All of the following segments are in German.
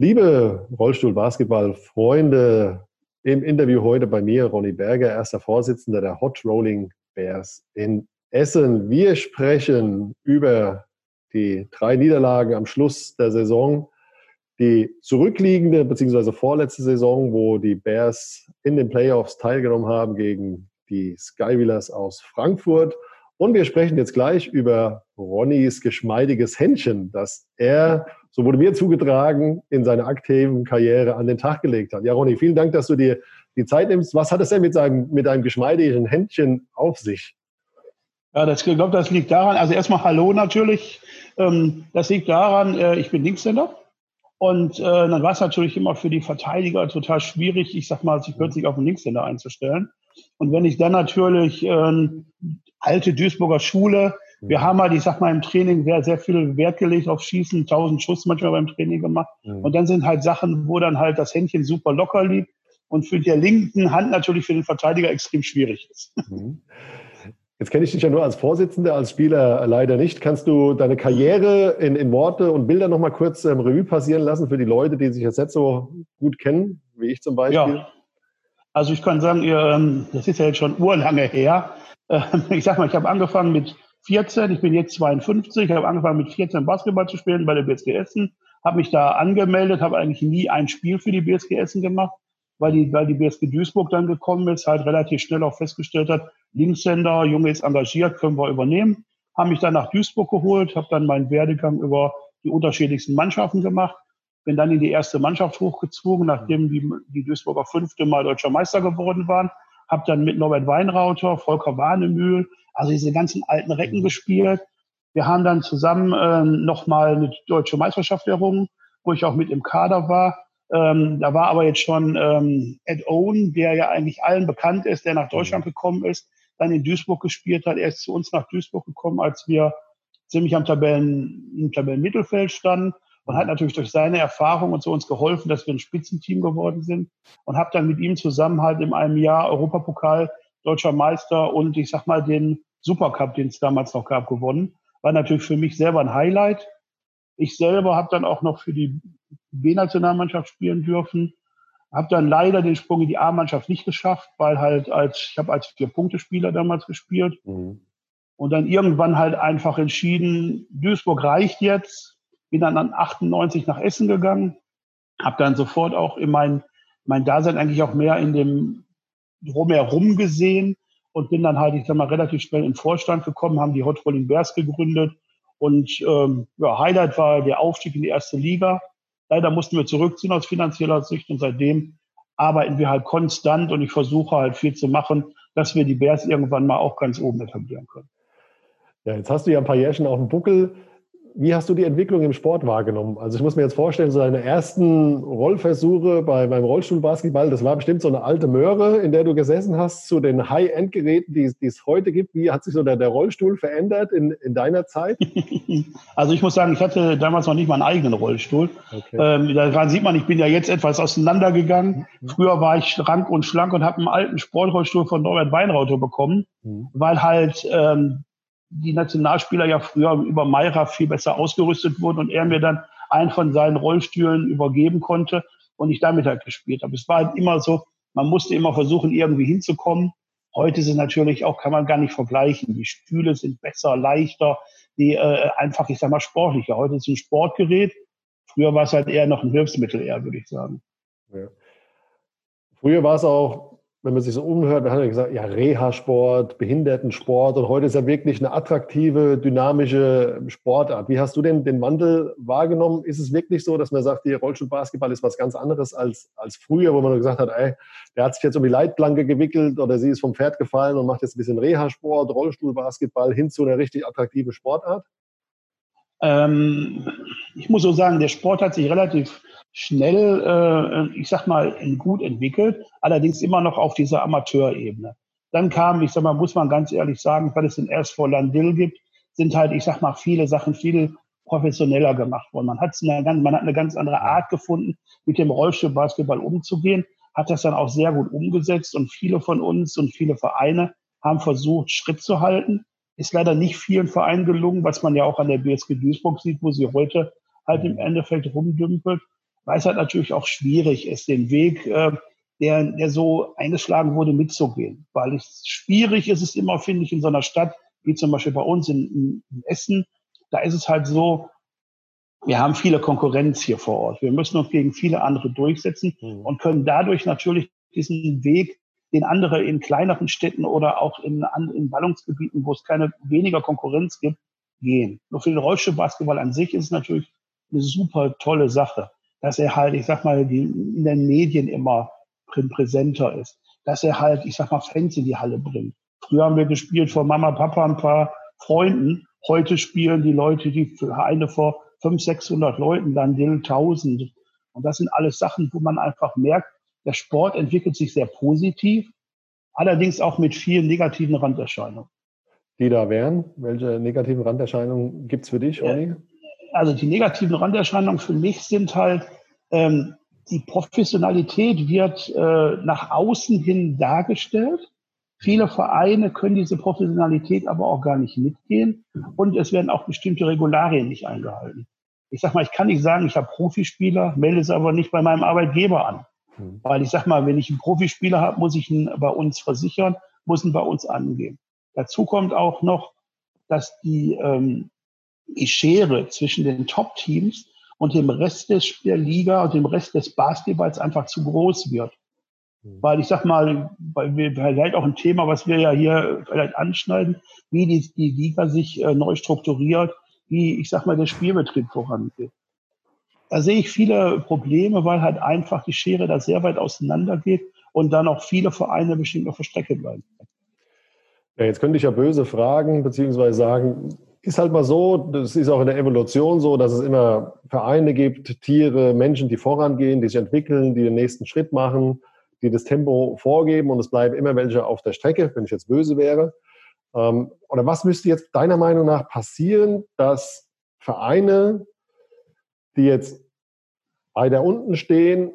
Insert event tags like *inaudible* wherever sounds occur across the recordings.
Liebe Rollstuhl-Basketball-Freunde, im Interview heute bei mir Ronny Berger, erster Vorsitzender der Hot Rolling Bears in Essen. Wir sprechen über die drei Niederlagen am Schluss der Saison, die zurückliegende bzw. vorletzte Saison, wo die Bears in den Playoffs teilgenommen haben gegen die Skywheelers aus Frankfurt. Und wir sprechen jetzt gleich über Ronnys geschmeidiges Händchen, das er so wurde mir zugetragen, in seiner aktiven Karriere an den Tag gelegt hat. Ja, Ronny, vielen Dank, dass du dir die Zeit nimmst. Was hat es denn mit, seinem, mit deinem geschmeidigen Händchen auf sich? Ja, das, ich glaube, das liegt daran, also erstmal Hallo natürlich. Ähm, das liegt daran, äh, ich bin Linkshänder. Und äh, dann war es natürlich immer für die Verteidiger total schwierig, ich sag mal, sich plötzlich auf den Linkshänder einzustellen. Und wenn ich dann natürlich äh, alte Duisburger Schule, wir mhm. haben halt, ich sag mal, im Training sehr, sehr viel Wert gelegt auf Schießen, 1000 Schuss manchmal beim Training gemacht. Mhm. Und dann sind halt Sachen, wo dann halt das Händchen super locker liegt und für die linken Hand natürlich für den Verteidiger extrem schwierig ist. *laughs* Mhm. Jetzt kenne ich dich ja nur als Vorsitzender, als Spieler leider nicht. Kannst du deine Karriere in, in Worte und Bilder nochmal kurz ähm, Revue passieren lassen für die Leute, die sich jetzt nicht so gut kennen, wie ich zum Beispiel? Ja. Also ich kann sagen, ihr, ähm, das ist ja jetzt schon urlange her. Ähm, *laughs* ich sag mal, ich habe angefangen mit 14, ich bin jetzt 52, ich habe angefangen mit 14 Basketball zu spielen bei der BSG Essen, habe mich da angemeldet, habe eigentlich nie ein Spiel für die BSG Essen gemacht, weil die, weil die BSG Duisburg dann gekommen ist, halt relativ schnell auch festgestellt hat, Linkshänder, Junge ist engagiert, können wir übernehmen. Haben mich dann nach Duisburg geholt, habe dann meinen Werdegang über die unterschiedlichsten Mannschaften gemacht, bin dann in die erste Mannschaft hochgezogen, nachdem die, die Duisburger fünfte Mal deutscher Meister geworden waren, habe dann mit Norbert Weinrauter, Volker Warnemühl, also diese ganzen alten Recken mhm. gespielt. Wir haben dann zusammen äh, nochmal eine deutsche Meisterschaft errungen, wo ich auch mit im Kader war. Ähm, da war aber jetzt schon ähm, Ed Owen, der ja eigentlich allen bekannt ist, der nach mhm. Deutschland gekommen ist, dann in Duisburg gespielt hat. Er ist zu uns nach Duisburg gekommen, als wir ziemlich am Tabellen, im Tabellenmittelfeld standen und hat mhm. natürlich durch seine Erfahrung und so uns geholfen, dass wir ein Spitzenteam geworden sind und habe dann mit ihm zusammen halt in einem Jahr Europapokal deutscher Meister und ich sag mal den Supercup, den es damals noch gab, gewonnen. War natürlich für mich selber ein Highlight. Ich selber habe dann auch noch für die B-Nationalmannschaft spielen dürfen. Habe dann leider den Sprung in die A-Mannschaft nicht geschafft, weil halt als ich habe als Vier-Punkte-Spieler damals gespielt mhm. und dann irgendwann halt einfach entschieden, Duisburg reicht jetzt. Bin dann an 98 nach Essen gegangen, habe dann sofort auch in mein mein Dasein eigentlich auch mehr in dem drumherum gesehen und bin dann halt, ich sag mal, relativ schnell in den Vorstand gekommen, haben die Hot Rolling Bears gegründet und ähm, ja, Highlight war der Aufstieg in die erste Liga. Leider mussten wir zurückziehen aus finanzieller Sicht und seitdem arbeiten wir halt konstant und ich versuche halt viel zu machen, dass wir die Bears irgendwann mal auch ganz oben etablieren können. Ja, jetzt hast du ja ein paar Jährchen auf dem Buckel. Wie hast du die Entwicklung im Sport wahrgenommen? Also ich muss mir jetzt vorstellen, so deine ersten Rollversuche bei, beim Rollstuhlbasketball, das war bestimmt so eine alte Möhre, in der du gesessen hast, zu den High-End-Geräten, die, die, es heute gibt. Wie hat sich so der, der Rollstuhl verändert in, in deiner Zeit? *laughs* Also ich muss sagen, ich hatte damals noch nicht mal einen eigenen Rollstuhl. Okay. Ähm, daran sieht man, ich bin ja jetzt etwas auseinandergegangen. Mhm. Früher war ich schrank und schlank und habe einen alten Sportrollstuhl von Norbert Weinrauter bekommen, mhm. weil halt ähm, die Nationalspieler ja früher über Mayra viel besser ausgerüstet wurden und er mir dann einen von seinen Rollstühlen übergeben konnte und ich damit halt gespielt habe. Es war halt immer so, man musste immer versuchen, irgendwie hinzukommen. Heute sind natürlich auch, kann man gar nicht vergleichen. Die Stühle sind besser, leichter, die äh, einfach, ich sag mal, sportlicher. Heute ist ein Sportgerät. Früher war es halt eher noch ein Hilfsmittel, eher, würde ich sagen. Ja. Früher war es auch wenn man sich so umhört, dann hat er gesagt, ja, Reha-Sport, Behindertensport und heute ist ja wirklich eine attraktive, dynamische Sportart. Wie hast du denn den Wandel wahrgenommen? Ist es wirklich so, dass man sagt, die Rollstuhlbasketball ist was ganz anderes als, als früher, wo man gesagt hat, ey, der hat sich jetzt um die Leitplanke gewickelt oder sie ist vom Pferd gefallen und macht jetzt ein bisschen Reha-Sport, Rollstuhlbasketball hin zu einer richtig attraktiven Sportart? Ähm, ich muss so sagen, der Sport hat sich relativ schnell, äh, ich sag mal, gut entwickelt, allerdings immer noch auf dieser Amateurebene. Dann kam, ich sag mal, muss man ganz ehrlich sagen, weil es den SV Landil gibt, sind halt, ich sag mal, viele Sachen viel professioneller gemacht worden. Man, hat's eine, man hat eine ganz andere Art gefunden, mit dem Rollstuhlbasketball umzugehen, hat das dann auch sehr gut umgesetzt und viele von uns und viele Vereine haben versucht, Schritt zu halten. Ist leider nicht vielen Vereinen gelungen, was man ja auch an der BSG Duisburg sieht, wo sie heute halt im Endeffekt rumdümpelt. weil es halt natürlich auch schwierig ist, den Weg, äh, der, der so eingeschlagen wurde, mitzugehen. Weil es schwierig ist es immer, finde ich, in so einer Stadt, wie zum Beispiel bei uns in, in Essen, da ist es halt so, wir haben viele Konkurrenz hier vor Ort. Wir müssen uns gegen viele andere durchsetzen mhm. und können dadurch natürlich diesen Weg, den andere in kleineren Städten oder auch in, in Ballungsgebieten, wo es keine weniger Konkurrenz gibt, gehen. Nur für den Rollstuhlbasketball an sich ist es natürlich eine super tolle Sache, dass er halt, ich sag mal, die, in den Medien immer präsenter ist, dass er halt, ich sag mal, Fans in die Halle bringt. Früher haben wir gespielt vor Mama, Papa, ein paar Freunden. Heute spielen die Leute, die Vereine vor 500, 600 Leuten, dann die 1000. Und das sind alles Sachen, wo man einfach merkt, der Sport entwickelt sich sehr positiv, allerdings auch mit vielen negativen Randerscheinungen. Die da wären? Welche negativen Randerscheinungen gibt es für dich, Olli? Also die negativen Randerscheinungen für mich sind halt, ähm, die Professionalität wird äh, nach außen hin dargestellt. Viele Vereine können diese Professionalität aber auch gar nicht mitgehen und es werden auch bestimmte Regularien nicht eingehalten. Ich sag mal, ich kann nicht sagen, ich habe Profispieler, melde es aber nicht bei meinem Arbeitgeber an. Mhm. Weil ich sag mal, wenn ich einen Profispieler habe, muss ich ihn bei uns versichern, muss ihn bei uns angeben. Dazu kommt auch noch, dass die, ähm, die Schere zwischen den Top-Teams und dem Rest des, der Liga und dem Rest des Basketballs einfach zu groß wird. Mhm. Weil ich sag mal, weil wir vielleicht auch ein Thema, was wir ja hier vielleicht anschneiden, wie die, die Liga sich äh, neu strukturiert, wie ich sag mal der Spielbetrieb vorangeht. Da sehe ich viele Probleme, weil halt einfach die Schere da sehr weit auseinander geht und dann auch viele Vereine bestimmt auf der Strecke bleiben. Ja, jetzt könnte ich ja böse fragen, beziehungsweise sagen, ist halt mal so, das ist auch in der Evolution so, dass es immer Vereine gibt, Tiere, Menschen, die vorangehen, die sich entwickeln, die den nächsten Schritt machen, die das Tempo vorgeben und es bleiben immer welche auf der Strecke, wenn ich jetzt böse wäre. Ähm, oder was müsste jetzt deiner Meinung nach passieren, dass Vereine die jetzt weiter unten stehen,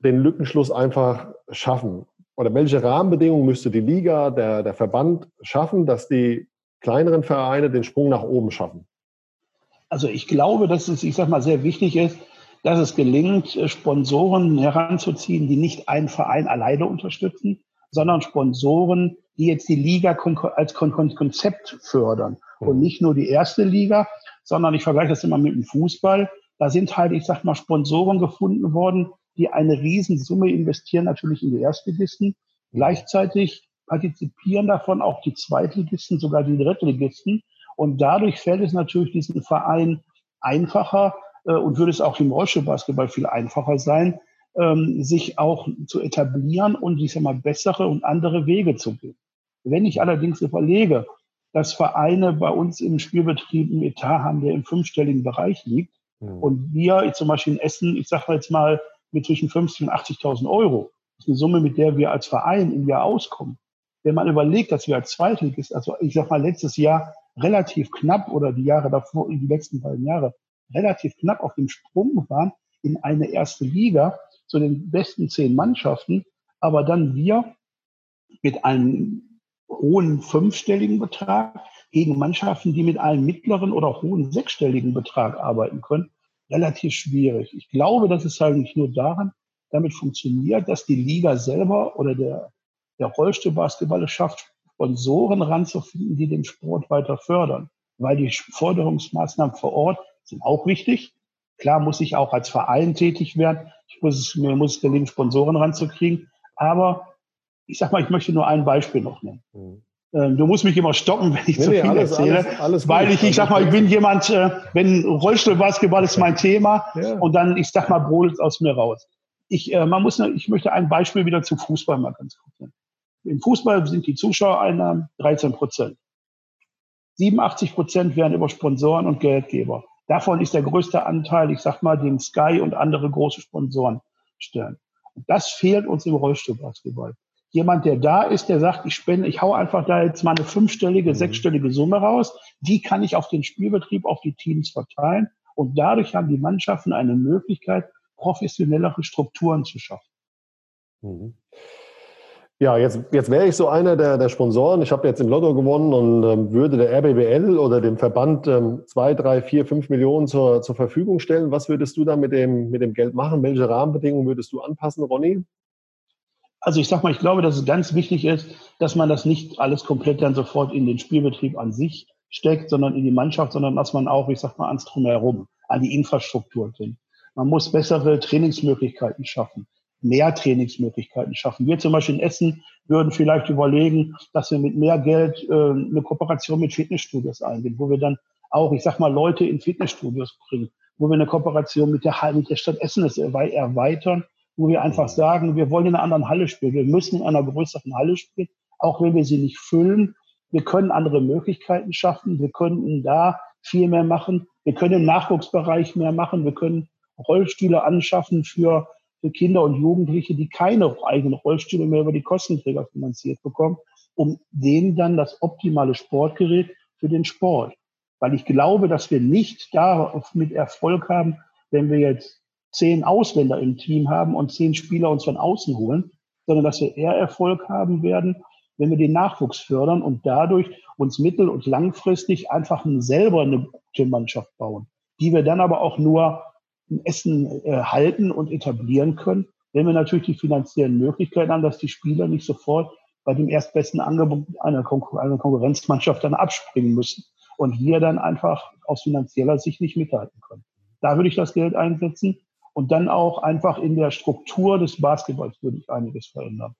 den Lückenschluss einfach schaffen? Oder welche Rahmenbedingungen müsste die Liga, der, der Verband schaffen, dass die kleineren Vereine den Sprung nach oben schaffen? Also ich glaube, dass es, ich sag mal, sehr wichtig ist, dass es gelingt, Sponsoren heranzuziehen, die nicht einen Verein alleine unterstützen, sondern Sponsoren, die jetzt die Liga als Konzept fördern. Und mhm. nicht nur die erste Liga, sondern ich vergleiche das immer mit dem Fußball. Da sind halt, ich sag mal, Sponsoren gefunden worden, die eine Riesensumme investieren, natürlich in die Erstligisten. Gleichzeitig partizipieren davon auch die Zweitligisten, sogar die Drittligisten. Und dadurch fällt es natürlich diesen Verein einfacher äh, und würde es auch im Rollstuhlbasketball viel einfacher sein, ähm, sich auch zu etablieren und, ich sag mal, bessere und andere Wege zu gehen. Wenn ich allerdings überlege, dass Vereine bei uns im Spielbetrieb einen Etat haben, der im fünfstelligen Bereich liegt, Mhm. Und wir, zum Beispiel in Essen, ich sage jetzt mal, mit zwischen 50 und 80.000 Euro, das ist eine Summe, mit der wir als Verein im Jahr auskommen. Wenn man überlegt, dass wir als Zweitligist, also ich sag mal letztes Jahr relativ knapp oder die Jahre davor, die letzten beiden Jahre, relativ knapp auf dem Sprung waren in eine erste Liga zu den besten zehn Mannschaften, aber dann wir mit einem hohen fünfstelligen Betrag gegen Mannschaften, die mit einem mittleren oder hohen sechsstelligen Betrag arbeiten können, relativ schwierig. Ich glaube, dass es halt nicht nur daran damit funktioniert, dass die Liga selber oder der, der Rollstuhlbasketball es schafft, Sponsoren ranzufinden, die den Sport weiter fördern. Weil die Förderungsmaßnahmen vor Ort sind auch wichtig. Klar muss ich auch als Verein tätig werden. Ich muss es, mir muss es gelingen, Sponsoren ranzukriegen. Aber ich sag mal, ich möchte nur ein Beispiel noch nennen. Mhm. Ähm, du musst mich immer stoppen, *laughs* wenn ich nee, zu viel alles, erzähle. Alles, alles weil ich, ich sag mal, ich bin jemand, äh, wenn Rollstuhlbasketball ist mein Thema ja. und dann, ich sag mal, brodelt aus mir raus. Ich, äh, man muss, ich möchte ein Beispiel wieder zu Fußball mal ganz kurz nennen. Im Fußball sind die Zuschauereinnahmen 13 Prozent. 87 Prozent werden über Sponsoren und Geldgeber. Davon ist der größte Anteil, ich sag mal, den Sky und andere große Sponsoren stellen. Und das fehlt uns im Rollstuhlbasketball jemand, der da ist, der sagt, ich spende, ich hau einfach da jetzt mal eine fünfstellige, mhm. sechsstellige Summe raus, die kann ich auf den Spielbetrieb, auf die Teams verteilen und dadurch haben die Mannschaften eine Möglichkeit, professionellere Strukturen zu schaffen. Mhm. Ja, jetzt, jetzt wäre ich so einer der, der Sponsoren. Ich habe jetzt im Lotto gewonnen und ähm, würde der RBBL oder dem Verband ähm, zwei, drei, vier, fünf Millionen zur, zur Verfügung stellen. Was würdest du da mit dem, mit dem Geld machen? Welche Rahmenbedingungen würdest du anpassen, Ronny? Also ich sag mal, ich glaube, dass es ganz wichtig ist, dass man das nicht alles komplett dann sofort in den Spielbetrieb an sich steckt, sondern in die Mannschaft, sondern dass man auch, ich sag mal, ans Drumherum, an die Infrastruktur denkt. Man muss bessere Trainingsmöglichkeiten schaffen mehr Trainingsmöglichkeiten schaffen. Wir zum Beispiel in Essen würden vielleicht überlegen, dass wir mit mehr Geld äh, eine Kooperation mit Fitnessstudios eingehen, wo wir dann auch, ich sag mal, Leute in Fitnessstudios bringen, wo wir eine Kooperation mit der, mit der Stadt Essen erweitern, wo wir einfach sagen, wir wollen in einer anderen Halle spielen, wir müssen in einer größeren Halle spielen, auch wenn wir sie nicht füllen. Wir können andere Möglichkeiten schaffen, wir könnten da viel mehr machen, wir können im Nachwuchsbereich mehr machen, wir können Rollstühle anschaffen für für Kinder und Jugendliche, die keine eigenen Rollstühle mehr über die Kostenträger finanziert bekommen, um denen dann das optimale Sportgerät für den Sport. Weil ich glaube, dass wir nicht da mit Erfolg haben, wenn wir jetzt zehn Ausländer im Team haben und zehn Spieler uns von außen holen, sondern dass wir eher Erfolg haben werden, wenn wir den Nachwuchs fördern und dadurch uns mittel- und langfristig einfach selber eine gute Mannschaft bauen, die wir dann aber auch nur in Essen äh, halten und etablieren können, wenn wir natürlich die finanziellen Möglichkeiten haben, dass die Spieler nicht sofort bei dem erstbesten Angebot einer, Konkur einer Konkurrenzmannschaft dann abspringen müssen und wir dann einfach aus finanzieller Sicht nicht mithalten können. Da würde ich das Geld einsetzen und dann auch einfach in der Struktur des Basketballs würde ich einiges verändern.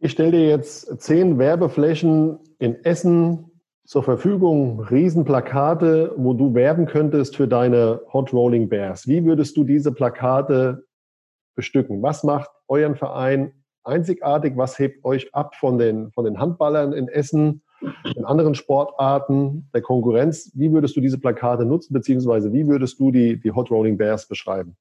Ich stelle dir jetzt zehn Werbeflächen in Essen, zur Verfügung Riesenplakate, wo du werben könntest für deine Hot Rolling Bears. Wie würdest du diese Plakate bestücken? Was macht euren Verein einzigartig? Was hebt euch ab von den, von den Handballern in Essen, in anderen Sportarten, der Konkurrenz? Wie würdest du diese Plakate nutzen, beziehungsweise wie würdest du die, die Hot Rolling Bears beschreiben?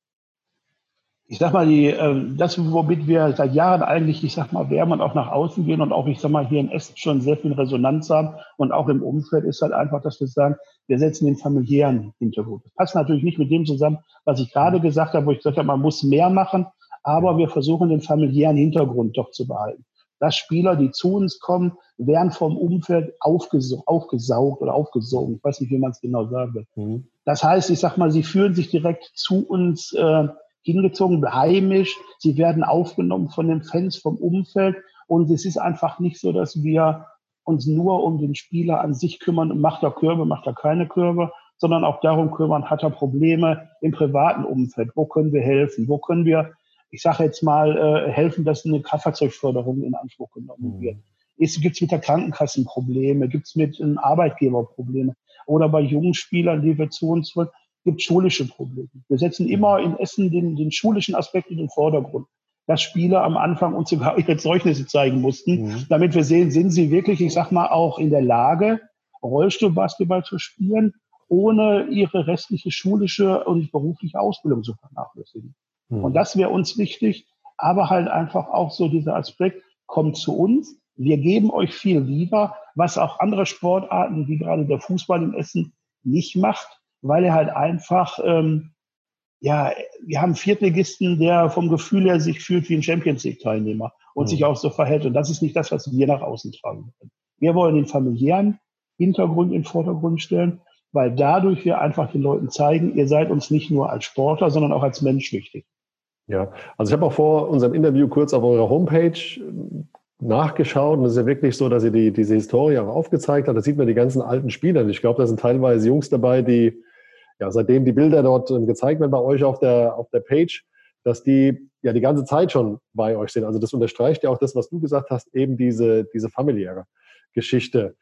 ich sag mal, die, äh, das, womit wir seit Jahren eigentlich, ich sag mal, und auch nach außen gehen und auch, ich sag mal, hier in Essen schon sehr viel Resonanz haben und auch im Umfeld ist halt einfach, dass wir sagen, wir setzen den familiären Hintergrund. Das passt natürlich nicht mit dem zusammen, was ich gerade gesagt habe, wo ich gesagt habe, man muss mehr machen, aber wir versuchen den familiären Hintergrund doch zu behalten. Dass Spieler, die zu uns kommen, werden vom Umfeld aufgesaugt, aufgesaugt oder aufgesogen. Ich weiß nicht, wie man es genau sagen will. Mhm. Das heißt, ich sag mal, sie fühlen sich direkt zu uns äh, hingezogen, heimisch. Sie werden aufgenommen von den Fans, vom Umfeld. Und es ist einfach nicht so, dass wir uns nur um den Spieler an sich kümmern, macht er Körbe, macht er keine Körbe, sondern auch darum kümmern, hat er Probleme im privaten Umfeld, wo können wir helfen, wo können wir, ich sage jetzt mal, äh, helfen, dass eine Kraftfahrzeugförderung in Anspruch genommen mhm. wird. Gibt es mit der Krankenkassen Probleme, gibt es mit einem Arbeitgeber Probleme oder bei jungen Spielern, die wir zu uns wollen, gibt schulische Probleme. Wir setzen immer in Essen den, den schulischen Aspekt in den Vordergrund. Dass Spieler am Anfang uns sogar *laughs* ihre Zeugnisse zeigen mussten, mhm. damit wir sehen, sind sie wirklich, ich sag mal, auch in der Lage, Rollstuhlbasketball zu spielen, ohne ihre restliche schulische und berufliche Ausbildung zu vernachlässigen. Mhm. Und das wäre uns wichtig, aber halt einfach auch so dieser Aspekt, kommt zu uns, wir geben euch viel lieber, was auch andere Sportarten, wie gerade der Fußball in Essen, nicht macht weil er halt einfach, ähm, ja, wir haben einen Viertligisten, der vom Gefühl her sich fühlt wie ein Champions League-Teilnehmer und mhm. sich auch so verhält. Und das ist nicht das, was wir nach außen tragen können. Wir wollen den familiären Hintergrund in den Vordergrund stellen, weil dadurch wir einfach den Leuten zeigen, ihr seid uns nicht nur als Sportler, sondern auch als Mensch wichtig. Ja, also ich habe auch vor unserem Interview kurz auf eurer Homepage nachgeschaut und es ist ja wirklich so, dass ihr die, diese Historie auch aufgezeigt habt. Da sieht man die ganzen alten Spieler. Ich glaube, da sind teilweise Jungs dabei, die ja, seitdem die Bilder dort ähm, gezeigt werden bei euch auf der, auf der Page, dass die ja die ganze Zeit schon bei euch sind. Also das unterstreicht ja auch das, was du gesagt hast, eben diese, diese familiäre Geschichte.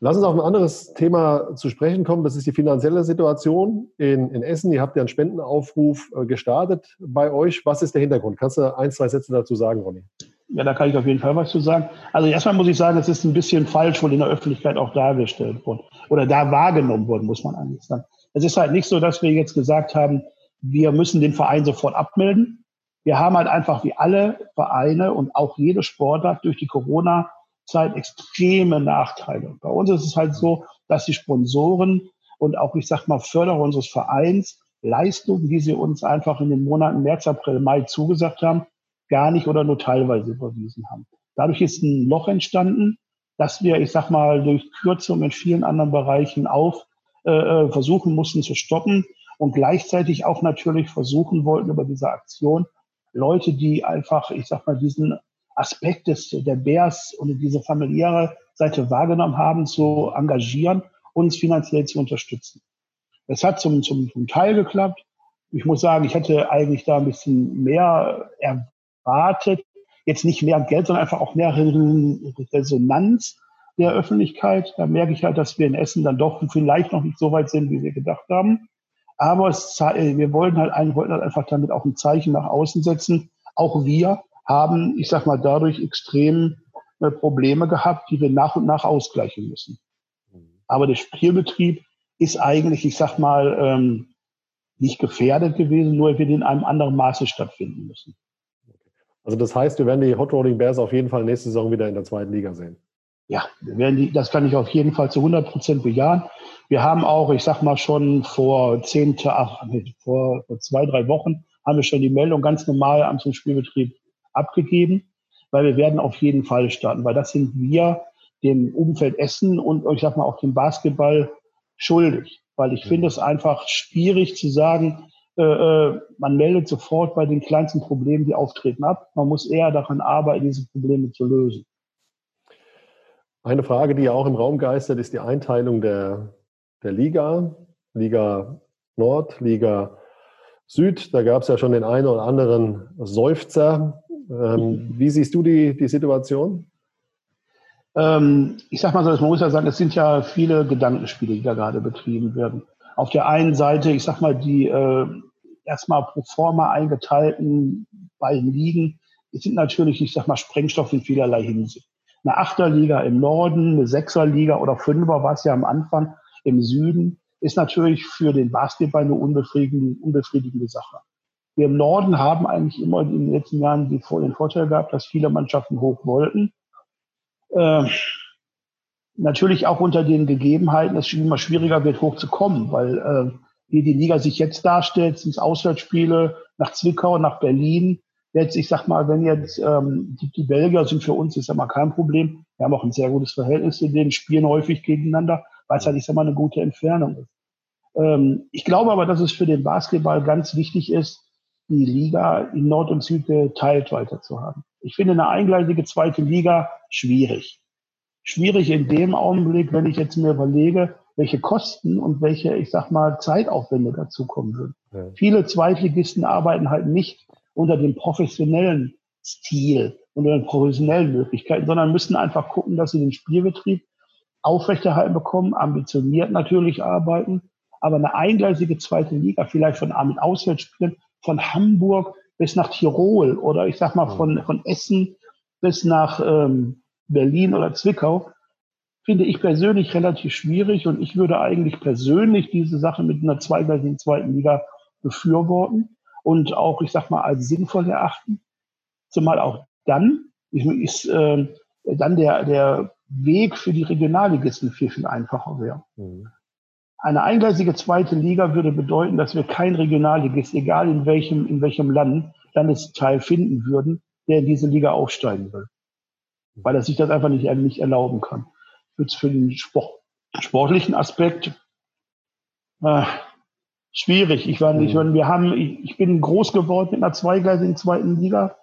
Lass uns auf ein anderes Thema zu sprechen kommen. Das ist die finanzielle Situation in, in Essen. Ihr habt ja einen Spendenaufruf äh, gestartet bei euch. Was ist der Hintergrund? Kannst du ein, zwei Sätze dazu sagen, Ronny? Ja, da kann ich auf jeden Fall was zu sagen. Also erstmal muss ich sagen, es ist ein bisschen falsch wohl in der Öffentlichkeit auch dargestellt worden oder da wahrgenommen worden, muss man eigentlich sagen. Es ist halt nicht so, dass wir jetzt gesagt haben, wir müssen den Verein sofort abmelden. Wir haben halt einfach wie alle Vereine und auch jede Sportart durch die Corona-Zeit extreme Nachteile. Bei uns ist es halt so, dass die Sponsoren und auch, ich sag mal, Förderer unseres Vereins Leistungen, die sie uns einfach in den Monaten März, April, Mai zugesagt haben, gar nicht oder nur teilweise überwiesen haben. Dadurch ist ein Loch entstanden, dass wir, ich sag mal, durch Kürzung in vielen anderen Bereichen auf äh, äh, versuchen mussten zu stoppen und gleichzeitig auch natürlich versuchen wollten über diese Aktion Leute, die einfach, ich sag mal, diesen Aspekt des, der Bears und diese familiäre Seite wahrgenommen haben, zu engagieren, uns finanziell zu unterstützen. Es hat zum, zum, zum Teil geklappt. Ich muss sagen, ich hätte eigentlich da ein bisschen mehr erwartet. Jetzt nicht mehr Geld, sondern einfach auch mehr Resonanz der Öffentlichkeit. Da merke ich halt, dass wir in Essen dann doch vielleicht noch nicht so weit sind, wie wir gedacht haben. Aber es, wir wollten halt, wollten halt einfach damit auch ein Zeichen nach außen setzen. Auch wir haben, ich sag mal, dadurch extrem äh, Probleme gehabt, die wir nach und nach ausgleichen müssen. Aber der Spielbetrieb ist eigentlich, ich sag mal, ähm, nicht gefährdet gewesen, nur wird in einem anderen Maße stattfinden müssen. Also das heißt, wir werden die Hot Rolling Bears auf jeden Fall nächste Saison wieder in der zweiten Liga sehen. Ja, wir werden die, das kann ich auf jeden Fall zu 100 Prozent bejahen. Wir haben auch, ich sag mal schon vor zehn, ach, vor, vor zwei, drei Wochen haben wir schon die Meldung ganz normal am Spielbetrieb abgegeben, weil wir werden auf jeden Fall starten, weil das sind wir dem Umfeld Essen und ich sag mal auch dem Basketball schuldig, weil ich finde es einfach schwierig zu sagen, äh, äh, man meldet sofort bei den kleinsten Problemen, die auftreten, ab. Man muss eher daran arbeiten, diese Probleme zu lösen. Eine Frage, die ja auch im Raum geistert, ist die Einteilung der, der Liga. Liga Nord, Liga Süd. Da gab es ja schon den einen oder anderen Seufzer. Ähm, wie siehst du die, die Situation? Ähm, ich sag mal so, man muss ja sagen, es sind ja viele Gedankenspiele, die da gerade betrieben werden. Auf der einen Seite, ich sag mal, die äh, erstmal pro forma eingeteilten beiden Ligen, sind natürlich, ich sag mal, Sprengstoff in vielerlei Hinsicht. Eine Achterliga im Norden, eine Sechserliga oder Fünfer war es ja am Anfang im Süden, ist natürlich für den Basketball eine unbefriedigende, unbefriedigende Sache. Wir im Norden haben eigentlich immer in den letzten Jahren den Vorteil gehabt, dass viele Mannschaften hoch wollten. Äh, natürlich auch unter den Gegebenheiten, dass es immer schwieriger wird, hochzukommen, weil äh, wie die Liga sich jetzt darstellt, sind es Auswärtsspiele nach Zwickau, nach Berlin. Jetzt, ich sag mal, wenn jetzt ähm, die, die Belgier sind für uns, ist ja mal kein Problem. Wir haben auch ein sehr gutes Verhältnis zu denen, spielen häufig gegeneinander, weil es halt, ich sag mal, eine gute Entfernung ist. Ähm, ich glaube aber, dass es für den Basketball ganz wichtig ist, die Liga in Nord und Süd geteilt weiter zu haben. Ich finde eine eingleisige zweite Liga schwierig. Schwierig in dem Augenblick, wenn ich jetzt mir überlege, welche Kosten und welche, ich sag mal, Zeitaufwände dazukommen würden. Ja. Viele Zweitligisten arbeiten halt nicht unter dem professionellen Stil, unter den professionellen Möglichkeiten, sondern müssen einfach gucken, dass sie den Spielbetrieb aufrechterhalten bekommen, ambitioniert natürlich arbeiten, aber eine eingleisige zweite Liga, vielleicht von mit Auswärtsspielen, von Hamburg bis nach Tirol oder ich sag mal von, von Essen bis nach ähm, Berlin oder Zwickau, finde ich persönlich relativ schwierig und ich würde eigentlich persönlich diese Sache mit einer zweigleisigen zweiten Liga befürworten und auch, ich sag mal, als sinnvoll erachten. Zumal auch dann ist äh, dann der, der Weg für die Regionalligisten viel, viel einfacher wäre. Mhm. Eine eingleisige zweite Liga würde bedeuten, dass wir kein Regionalligist, egal in welchem, in welchem Land, Landesteil finden würden, der in diese Liga aufsteigen will. Weil er sich das einfach nicht, nicht erlauben kann. Jetzt für den Sport, sportlichen Aspekt äh, schwierig. Ich war nicht, mhm. wir haben, ich, ich, bin groß geworden mit einer zweigleisigen zweiten Liga.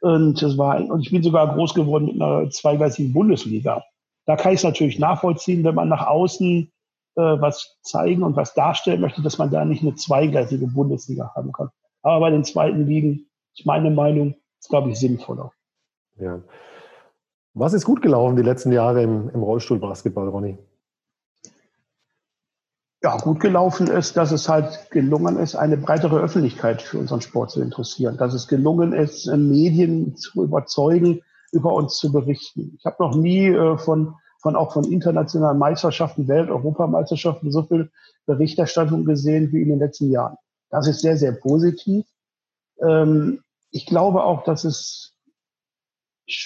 Und es war, und ich bin sogar groß geworden mit einer zweigleisigen Bundesliga. Da kann ich es natürlich nachvollziehen, wenn man nach außen äh, was zeigen und was darstellen möchte, dass man da nicht eine zweigleisige Bundesliga haben kann. Aber bei den zweiten Ligen, ist meine Meinung, ist, glaube ich, sinnvoller. Ja. Was ist gut gelaufen die letzten Jahre im, im Rollstuhlbasketball, Ronny? Ja, gut gelaufen ist, dass es halt gelungen ist, eine breitere Öffentlichkeit für unseren Sport zu interessieren. Dass es gelungen ist, Medien zu überzeugen, über uns zu berichten. Ich habe noch nie äh, von von auch von internationalen Meisterschaften, Welt-, Europameisterschaften so viel Berichterstattung gesehen wie in den letzten Jahren. Das ist sehr, sehr positiv. Ähm, ich glaube auch, dass es,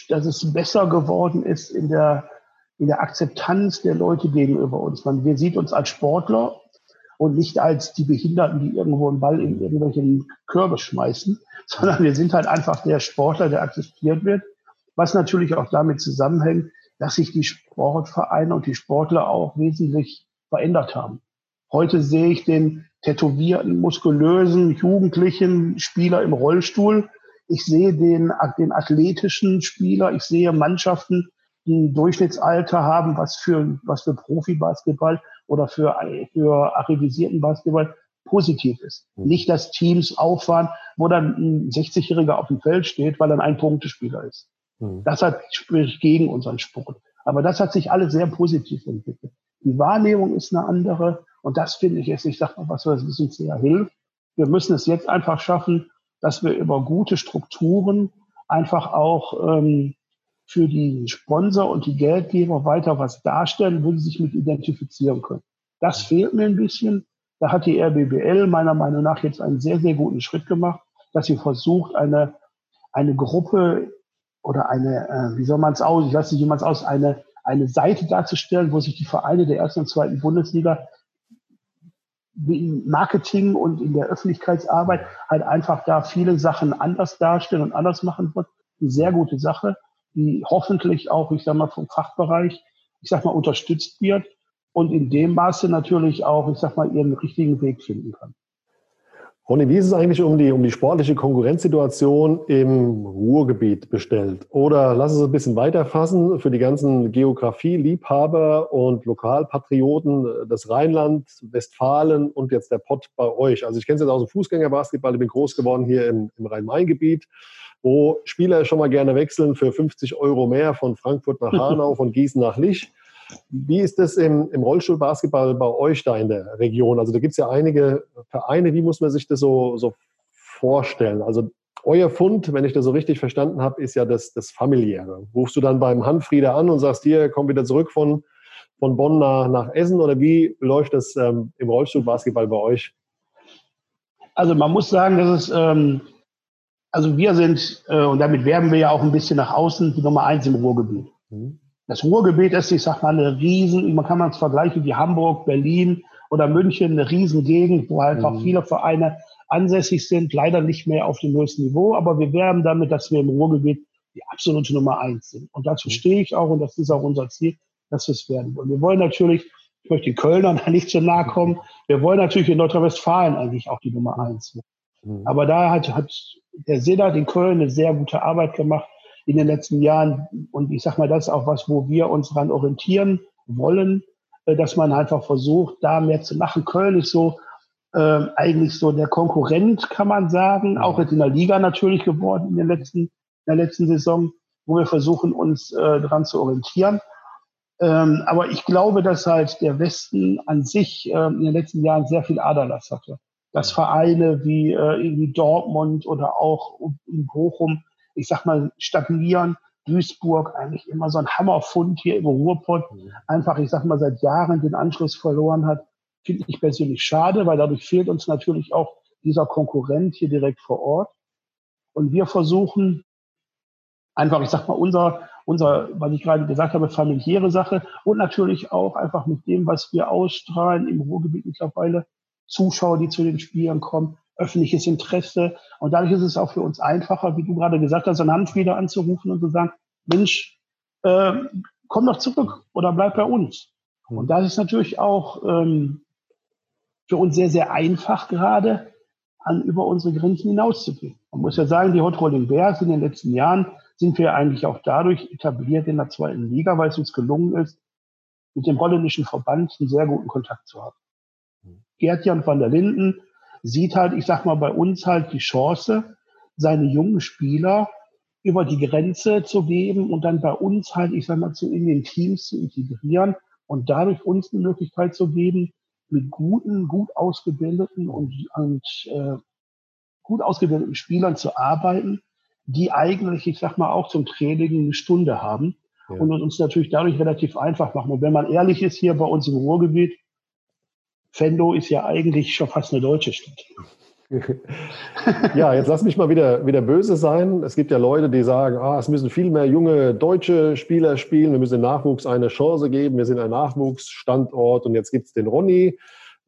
dass es besser geworden ist in der, in der Akzeptanz der Leute gegenüber uns. Man, wir sieht uns als Sportler und nicht als die Behinderten, die irgendwo einen Ball in irgendwelchen Körbe schmeißen, *laughs* sondern wir sind halt einfach der Sportler, der akzeptiert wird, was natürlich auch damit zusammenhängt, dass sich die Sportvereine und die Sportler auch wesentlich verändert haben. Heute sehe ich den tätowierten, muskulösen, jugendlichen Spieler im Rollstuhl. Ich sehe den, den athletischen Spieler. Ich sehe Mannschaften, die ein Durchschnittsalter haben, was für, was für Profi-Basketball oder für, für arrivisierten Basketball positiv ist. Mhm. Nicht, dass Teams auffahren, wo dann ein 60-Jähriger auf dem Feld steht, weil er ein Punktespieler ist. Mhm. Das hat spricht gegen unseren Sport. Aber das hat sich alles sehr positiv entwickelt. Die Wahrnehmung ist eine andere. Und das finde ich jetzt, ich sage mal, was uns sehr hilft. Wir müssen es jetzt einfach schaffen, dass wir über gute Strukturen einfach auch ähm, für die Sponsor und die Geldgeber weiter was darstellen, wo sie sich mit identifizieren können. Das fehlt mir ein bisschen. Da hat die RBBL meiner Meinung nach jetzt einen sehr, sehr guten Schritt gemacht, dass sie versucht, eine, eine Gruppe oder eine, äh, wie soll man es aus, ich weiß nicht, wie man es aus, eine, eine Seite darzustellen, wo sich die Vereine der ersten und zweiten Bundesliga im Marketing und in der Öffentlichkeitsarbeit halt einfach da viele Sachen anders darstellen und anders machen wird. Eine sehr gute Sache, die hoffentlich auch, ich sag mal, vom Fachbereich, ich sag mal, unterstützt wird und in dem Maße natürlich auch, ich sag mal, ihren richtigen Weg finden kann. Ronny, wie ist es eigentlich um die, um die sportliche Konkurrenzsituation im Ruhrgebiet bestellt? Oder lass es ein bisschen weiterfassen für die ganzen Geografie-Liebhaber und Lokalpatrioten, das Rheinland, Westfalen und jetzt der Pott bei euch. Also ich kenne es jetzt aus dem Fußgängerbasketball, ich bin groß geworden hier im, im Rhein-Main-Gebiet, wo Spieler schon mal gerne wechseln für 50 Euro mehr von Frankfurt nach *laughs* Hanau, von Gießen nach Lich. Wie ist das im, im Rollstuhlbasketball bei euch da in der Region? Also da gibt es ja einige Vereine. Wie muss man sich das so, so vorstellen? Also euer Fund, wenn ich das so richtig verstanden habe, ist ja das, das familiäre. Rufst du dann beim Hanfrieder an und sagst, hier, komm wieder zurück von, von Bonn nach, nach Essen oder wie läuft das ähm, im Rollstuhlbasketball bei euch? Also man muss sagen, dass es, ähm, also wir sind, äh, und damit werben wir ja auch ein bisschen nach außen, die Nummer eins im Ruhrgebiet. Mhm. Das Ruhrgebiet ist, ich sag mal, eine riesen, man kann man es vergleichen wie Hamburg, Berlin oder München, eine riesen Gegend, wo halt mhm. auch viele Vereine ansässig sind, leider nicht mehr auf dem höchsten Niveau, aber wir werben damit, dass wir im Ruhrgebiet die absolute Nummer eins sind. Und dazu mhm. stehe ich auch und das ist auch unser Ziel, dass wir es werden wollen. Wir wollen natürlich, ich möchte den Kölnern *laughs* nicht zu nahe kommen, wir wollen natürlich in Nordrhein-Westfalen eigentlich auch die Nummer eins. Mhm. Aber da hat, hat der Sedat in Köln eine sehr gute Arbeit gemacht in den letzten Jahren. Und ich sage mal, das ist auch was, wo wir uns daran orientieren wollen, äh, dass man einfach versucht, da mehr zu machen. Köln ist so äh, eigentlich so der Konkurrent, kann man sagen, auch jetzt in der Liga natürlich geworden in, den letzten, in der letzten Saison, wo wir versuchen, uns äh, daran zu orientieren. Ähm, aber ich glaube, dass halt der Westen an sich äh, in den letzten Jahren sehr viel Aderlass hatte. Dass Vereine wie äh, irgendwie Dortmund oder auch in Bochum ich sag mal, stagnieren. Duisburg eigentlich immer so ein Hammerfund hier im Ruhrpott, mhm. einfach, ich sag mal, seit Jahren den Anschluss verloren hat, finde ich persönlich schade, weil dadurch fehlt uns natürlich auch dieser Konkurrent hier direkt vor Ort. Und wir versuchen einfach, ich sag mal, unser, unser, was ich gerade gesagt habe, familiäre Sache und natürlich auch einfach mit dem, was wir ausstrahlen im Ruhrgebiet mittlerweile, Zuschauer, die zu den Spielen kommen, öffentliches Interesse. Und dadurch ist es auch für uns einfacher, wie du gerade gesagt hast, einen Handspieler anzurufen und zu sagen, Mensch, äh, komm doch zurück oder bleib bei uns. Mhm. Und das ist natürlich auch ähm, für uns sehr, sehr einfach gerade, an über unsere Grenzen hinauszugehen. Man muss ja sagen, die Hot Rolling Bears in den letzten Jahren sind wir eigentlich auch dadurch etabliert in der zweiten Liga, weil es uns gelungen ist, mit dem holländischen Verband einen sehr guten Kontakt zu haben. Mhm. Gerd-Jan van der Linden sieht halt, ich sag mal, bei uns halt die Chance, seine jungen Spieler über die Grenze zu geben und dann bei uns halt, ich sag mal, zu in den Teams zu integrieren und dadurch uns eine Möglichkeit zu geben, mit guten, gut ausgebildeten und, und äh, gut ausgebildeten Spielern zu arbeiten, die eigentlich, ich sag mal, auch zum Training eine Stunde haben ja. und uns natürlich dadurch relativ einfach machen. Und wenn man ehrlich ist, hier bei uns im Ruhrgebiet, Fendo ist ja eigentlich schon fast eine deutsche Stadt. *laughs* ja, jetzt lass mich mal wieder, wieder böse sein. Es gibt ja Leute, die sagen, ah, es müssen viel mehr junge deutsche Spieler spielen, wir müssen dem Nachwuchs eine Chance geben, wir sind ein Nachwuchsstandort und jetzt gibt es den Ronny.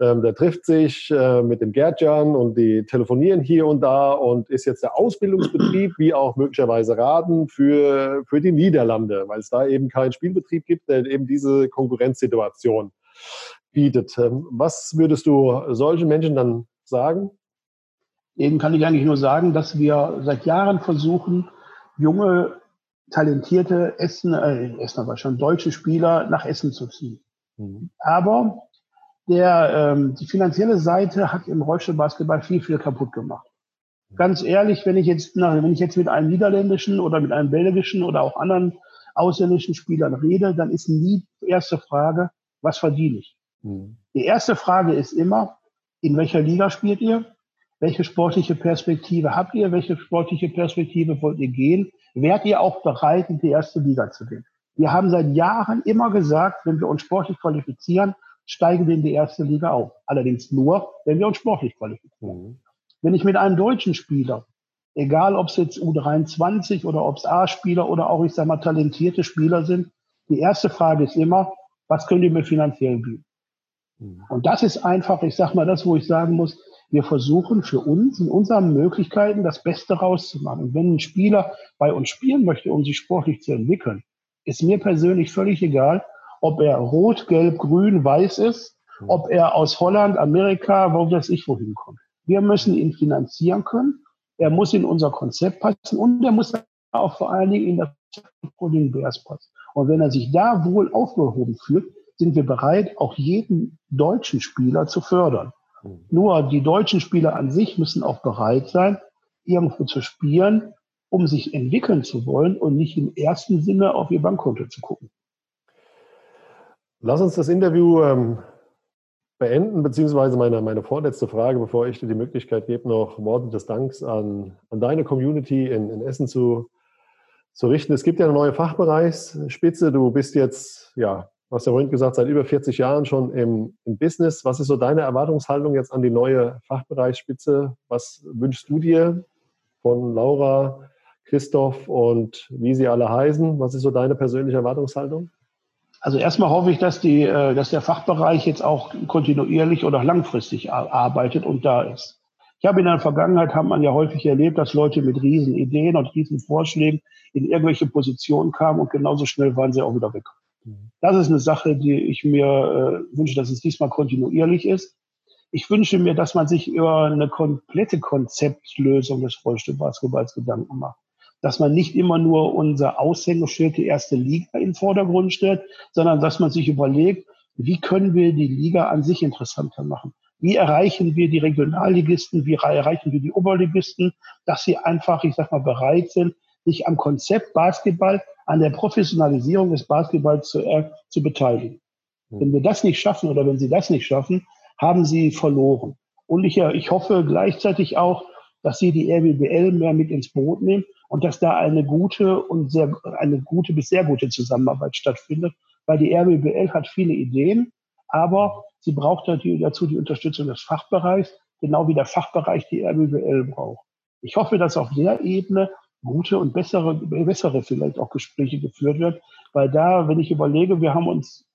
Ähm, der trifft sich äh, mit dem Gertjan und die telefonieren hier und da und ist jetzt der Ausbildungsbetrieb, wie auch möglicherweise Raten für, für die Niederlande, weil es da eben keinen Spielbetrieb gibt, der eben diese Konkurrenzsituation bietet. Ähm, was würdest du solchen Menschen dann sagen? Eben kann ich eigentlich nur sagen, dass wir seit Jahren versuchen, junge, talentierte Essen, äh, Essen aber schon deutsche Spieler nach Essen zu ziehen. Mhm. Aber der, ähm, die finanzielle Seite hat im Rollstuhlbasketball viel, viel kaputt gemacht. Ganz ehrlich, wenn ich jetzt, na, wenn ich jetzt mit einem niederländischen oder mit einem belgischen oder auch anderen ausländischen Spielern rede, dann ist nie die erste Frage, was verdiene ich? Mhm. Die erste Frage ist immer, in welcher Liga spielt ihr? Welche sportliche Perspektive habt ihr? Welche sportliche Perspektive wollt ihr gehen? Wärt ihr auch bereit, in die erste Liga zu gehen? Wir haben seit Jahren immer gesagt, wenn wir uns sportlich qualifizieren, steigen wir in die erste Liga auf. Allerdings nur, wenn wir uns sportlich qualifizieren. Mhm. Wenn ich mit einem deutschen Spieler, egal ob es jetzt U23 oder ob es A-Spieler oder auch, ich sage mal, talentierte Spieler sind, die erste Frage ist immer, was könnt ihr mir finanziell bieten? Mhm. Und das ist einfach, ich sage mal, das, wo ich sagen muss, wir versuchen für uns in unseren Möglichkeiten das Beste rauszumachen. Und wenn ein Spieler bei uns spielen möchte, um sich sportlich zu entwickeln, ist mir persönlich völlig egal, ob er rot, gelb, grün, weiß ist, ob er aus Holland, Amerika, wo weiß ich wohin kommt. Wir müssen ihn finanzieren können. Er muss in unser Konzept passen und er muss auch vor allen Dingen in das Holding Bears passen. Und wenn er sich da wohl aufgehoben fühlt, sind wir bereit, auch jeden deutschen Spieler zu fördern. Mhm. Nur die deutschen Spieler an sich müssen auch bereit sein, irgendwo zu spielen, um sich entwickeln zu wollen und nicht im ersten Sinne auf ihr Bankkonto zu gucken. Lass uns das Interview ähm, beenden, beziehungsweise meine, meine vorletzte Frage, bevor ich dir die Möglichkeit gebe, noch Worte des Danks an, an deine Community in, in Essen zu, zu richten. Es gibt ja eine neue Fachbereichsspitze. Du bist jetzt, ja, hast ja vorhin gesagt, seit über 40 Jahren schon im, im Business. Was ist so deine Erwartungshaltung jetzt an die neue Fachbereichsspitze? Was wünschst du dir von Laura, Christoph und wie sie alle heißen? Was ist so deine persönliche Erwartungshaltung? Also erstmal hoffe ich, dass, die, äh, dass der Fachbereich jetzt auch kontinuierlich oder langfristig arbeitet und da ist. Ich habe in der Vergangenheit, hat man ja häufig erlebt, dass Leute mit riesen Ideen und riesen Vorschlägen in irgendwelche Positionen kamen und genauso schnell waren sie auch wieder weg. Mhm. Das ist eine Sache, die ich mir äh, wünsche, dass es diesmal kontinuierlich ist. Ich wünsche mir, dass man sich über eine komplette Konzeptlösung des Rollstuhlbasketballs Gedanken macht dass man nicht immer nur unser Aushängeschild, die erste Liga, in den Vordergrund stellt, sondern dass man sich überlegt, wie können wir die Liga an sich interessanter machen? Wie erreichen wir die Regionalligisten? Wie erreichen wir die Oberligisten? Dass sie einfach, ich sag mal, bereit sind, sich am Konzept Basketball, an der Professionalisierung des Basketballs zu, äh, zu beteiligen. Mhm. Wenn wir das nicht schaffen oder wenn sie das nicht schaffen, haben sie verloren. Und ich, ich hoffe gleichzeitig auch, dass sie die RWBL mehr mit ins Boot nehmen und dass da eine gute und sehr, eine gute bis sehr gute Zusammenarbeit stattfindet, weil die RWBL hat viele Ideen, aber sie braucht dazu die Unterstützung des Fachbereichs, genau wie der Fachbereich die RWBL braucht. Ich hoffe, dass auf der Ebene gute und bessere, bessere vielleicht auch Gespräche geführt wird, weil da, wenn ich überlege, wir haben uns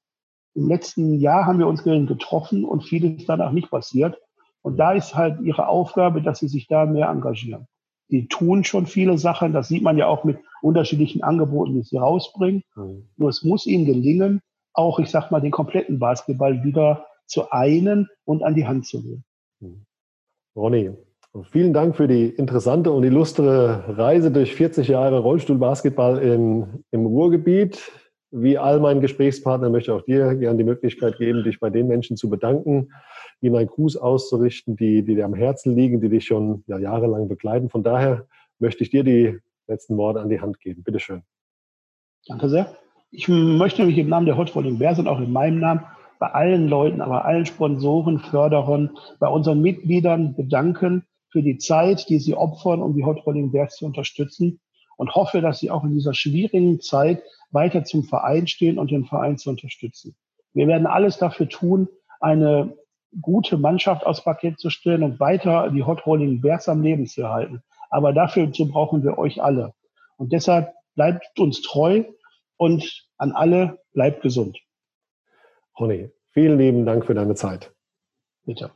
im letzten Jahr haben wir uns getroffen und vieles danach nicht passiert. Und da ist halt ihre Aufgabe, dass sie sich da mehr engagieren. Die tun schon viele Sachen, das sieht man ja auch mit unterschiedlichen Angeboten, die sie rausbringen. Mhm. Nur es muss ihnen gelingen, auch, ich sag mal, den kompletten Basketball wieder zu einen und an die Hand zu nehmen. Mhm. Ronny, vielen Dank für die interessante und illustre Reise durch 40 Jahre Rollstuhlbasketball in, im Ruhrgebiet. Wie all meinen Gesprächspartnern möchte ich auch dir gerne die Möglichkeit geben, dich bei den Menschen zu bedanken, ihnen einen Gruß auszurichten, die, die dir am Herzen liegen, die dich schon ja, jahrelang begleiten. Von daher möchte ich dir die letzten Worte an die Hand geben. Bitte schön. Danke sehr. Ich möchte mich im Namen der Hot Rolling Bears und auch in meinem Namen bei allen Leuten, aber allen Sponsoren, Förderern, bei unseren Mitgliedern bedanken für die Zeit, die sie opfern, um die Hot Rolling Bears zu unterstützen und hoffe, dass sie auch in dieser schwierigen Zeit weiter zum Verein stehen und den Verein zu unterstützen. Wir werden alles dafür tun, eine gute Mannschaft aufs Parkett zu stellen und weiter die Hot Rolling Bears am Leben zu erhalten. Aber dafür brauchen wir euch alle. Und deshalb bleibt uns treu und an alle bleibt gesund. Ronny, vielen lieben Dank für deine Zeit. Bitte.